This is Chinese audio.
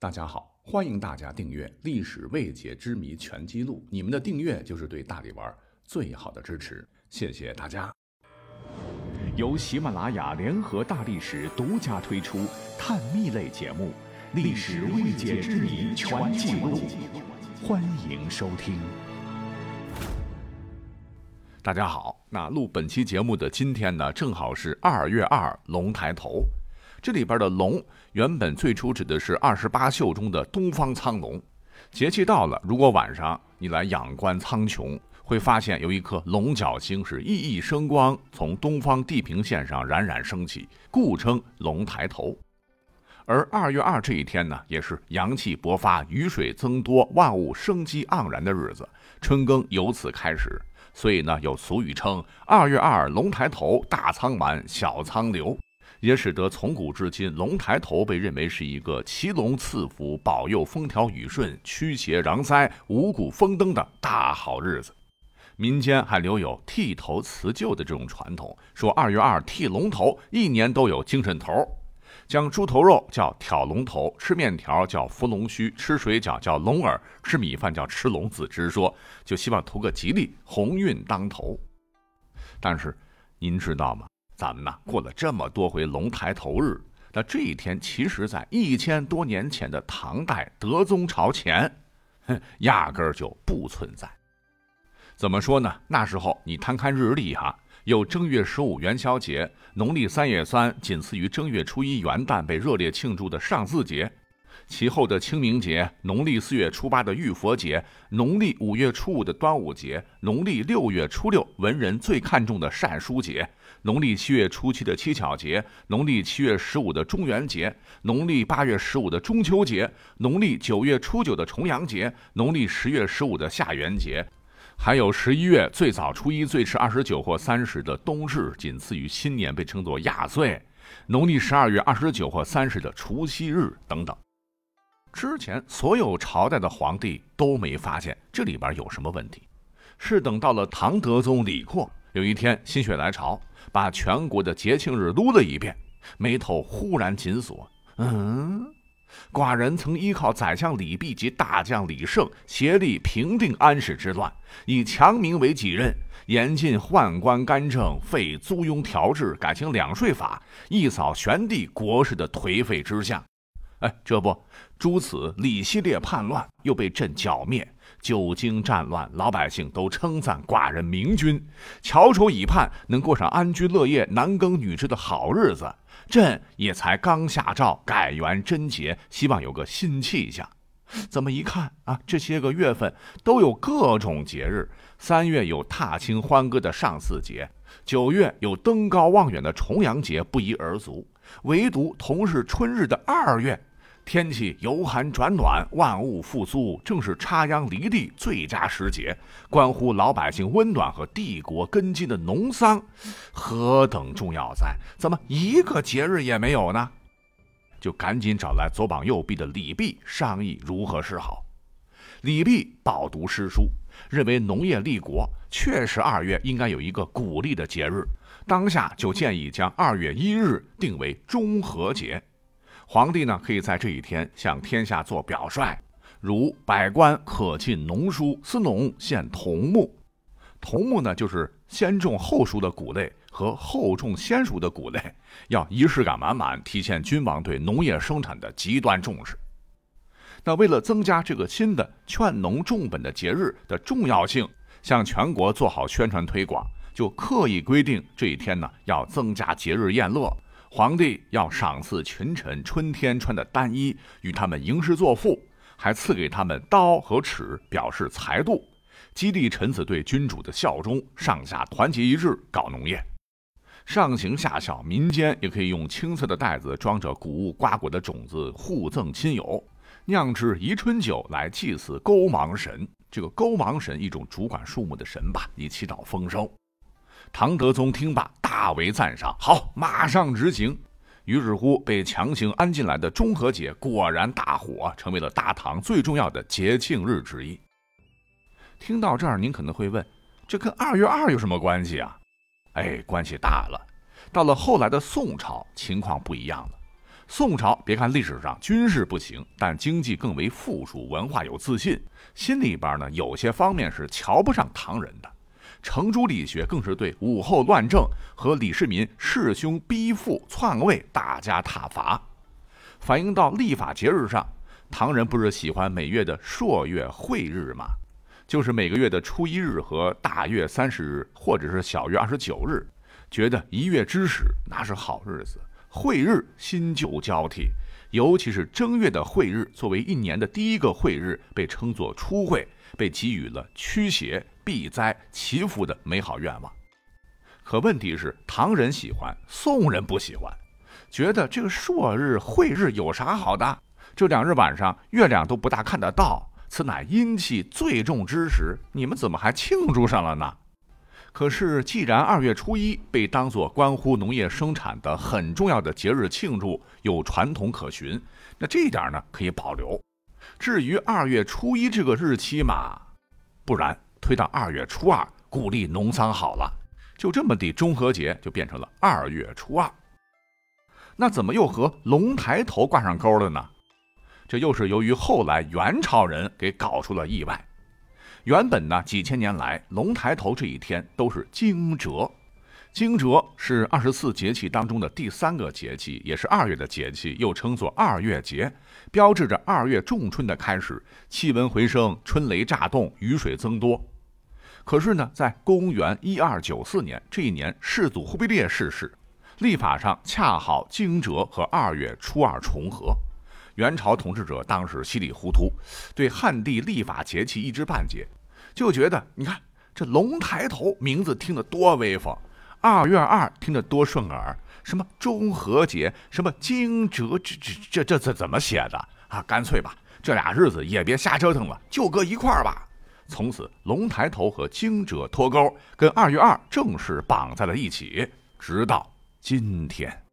大家好，欢迎大家订阅《历史未解之谜全记录》，你们的订阅就是对大力丸最好的支持，谢谢大家。由喜马拉雅联合大历史独家推出探秘类节目《历史未解之谜全记录》，欢迎收听。大家好，那录本期节目的今天呢，正好是二月二龙抬头。这里边的龙原本最初指的是二十八宿中的东方苍龙。节气到了，如果晚上你来仰观苍穹，会发现有一颗龙角星是熠熠生光，从东方地平线上冉冉升起，故称龙抬头。而二月二这一天呢，也是阳气勃发、雨水增多、万物生机盎然的日子，春耕由此开始。所以呢，有俗语称“二月二龙抬头，大仓满，小仓流”。也使得从古至今，龙抬头被认为是一个骑龙赐福、保佑风调雨顺、驱邪攘灾、五谷丰登的大好日子。民间还留有剃头辞旧的这种传统，说二月二剃龙头，一年都有精神头。将猪头肉叫挑龙头，吃面条叫扶龙须，吃水饺叫龙耳，吃米饭叫吃龙子之，说就希望图个吉利，鸿运当头。但是，您知道吗？咱们呢过了这么多回龙抬头日，那这一天其实，在一千多年前的唐代德宗朝前，哼，压根儿就不存在。怎么说呢？那时候你摊开日历哈，有正月十五元宵节，农历三月三仅次于正月初一元旦被热烈庆祝的上巳节。其后的清明节，农历四月初八的浴佛节，农历五月初五的端午节，农历六月初六文人最看重的善书节，农历七月初七的七巧节，农历七月十五的中元节，农历八月十五的中秋节，农历九月初九的重阳节，农历十月十五的下元节，还有十一月最早初一，最迟二十九或三十的冬至，仅次于新年，被称作亚岁，农历十二月二十九或三十的除夕日等等。之前所有朝代的皇帝都没发现这里边有什么问题，是等到了唐德宗李阔有一天心血来潮，把全国的节庆日撸了一遍，眉头忽然紧锁。嗯，寡人曾依靠宰相李泌及大将李胜协力平定安史之乱，以强民为己任，严禁宦官干政，废租庸调制，改行两税法，一扫玄帝国事的颓废之象。哎，这不，诸此李系列叛乱又被朕剿灭，久经战乱，老百姓都称赞寡人明君，翘首以盼能过上安居乐业、男耕女织的好日子。朕也才刚下诏改元贞节，希望有个新气象。怎么一看啊，这些个月份都有各种节日：三月有踏青欢歌的上巳节，九月有登高望远的重阳节，不一而足。唯独同是春日的二月。天气由寒转暖，万物复苏，正是插秧犁地最佳时节，关乎老百姓温暖和帝国根基的农桑，何等重要哉？怎么一个节日也没有呢？就赶紧找来左膀右臂的李泌商议如何是好。李泌饱读诗书，认为农业立国确实二月应该有一个鼓励的节日，当下就建议将二月一日定为中和节。皇帝呢，可以在这一天向天下做表率，如百官可进农书，司农献桐木。桐木呢，就是先种后熟的谷类和后种先熟的谷类，要仪式感满满，体现君王对农业生产的极端重视。那为了增加这个新的劝农重本的节日的重要性，向全国做好宣传推广，就刻意规定这一天呢，要增加节日宴乐。皇帝要赏赐群臣春天穿的单衣，与他们吟诗作赋，还赐给他们刀和尺，表示财度，激励臣子对君主的效忠，上下团结一致搞农业。上行下效，民间也可以用青色的袋子装着谷物瓜果的种子互赠亲友，酿制宜春酒来祭祀勾芒神。这个勾芒神，一种主管树木的神吧，以祈祷丰收。唐德宗听罢，大为赞赏。好，马上执行。于是乎，被强行安进来的中和节果然大火，成为了大唐最重要的节庆日之一。听到这儿，您可能会问：这跟二月二有什么关系啊？哎，关系大了。到了后来的宋朝，情况不一样了。宋朝别看历史上军事不行，但经济更为富庶，文化有自信，心里边呢有些方面是瞧不上唐人的。程朱理学更是对武后乱政和李世民弑兄逼父篡位大加挞伐，反映到立法节日上，唐人不是喜欢每月的朔月晦日吗？就是每个月的初一日和大月三十日，或者是小月二十九日，觉得一月之始那是好日子，晦日新旧交替，尤其是正月的晦日，作为一年的第一个晦日，被称作初晦，被给予了驱邪避灾、祈福的美好愿望。可问题是，唐人喜欢，宋人不喜欢，觉得这个朔日、晦日有啥好的？这两日晚上月亮都不大看得到。此乃阴气最重之时，你们怎么还庆祝上了呢？可是，既然二月初一被当作关乎农业生产的很重要的节日庆祝，有传统可循，那这一点呢可以保留。至于二月初一这个日期嘛，不然推到二月初二，鼓励农桑好了，就这么地，中和节就变成了二月初二。那怎么又和龙抬头挂上钩了呢？这又是由于后来元朝人给搞出了意外。原本呢，几千年来龙抬头这一天都是惊蛰。惊蛰是二十四节气当中的第三个节气，也是二月的节气，又称作二月节，标志着二月仲春的开始，气温回升，春雷乍动，雨水增多。可是呢，在公元一二九四年这一年，世祖忽必烈逝世，历法上恰好惊蛰和二月初二重合。元朝统治者当时稀里糊涂，对汉地历法节气一知半解，就觉得你看这龙抬头名字听得多威风，二月二听着多顺耳，什么中和节，什么惊蛰，这这这这这怎么写的啊？干脆吧，这俩日子也别瞎折腾了，就搁一块儿吧。从此，龙抬头和惊蛰脱钩，跟二月二正式绑在了一起，直到今天。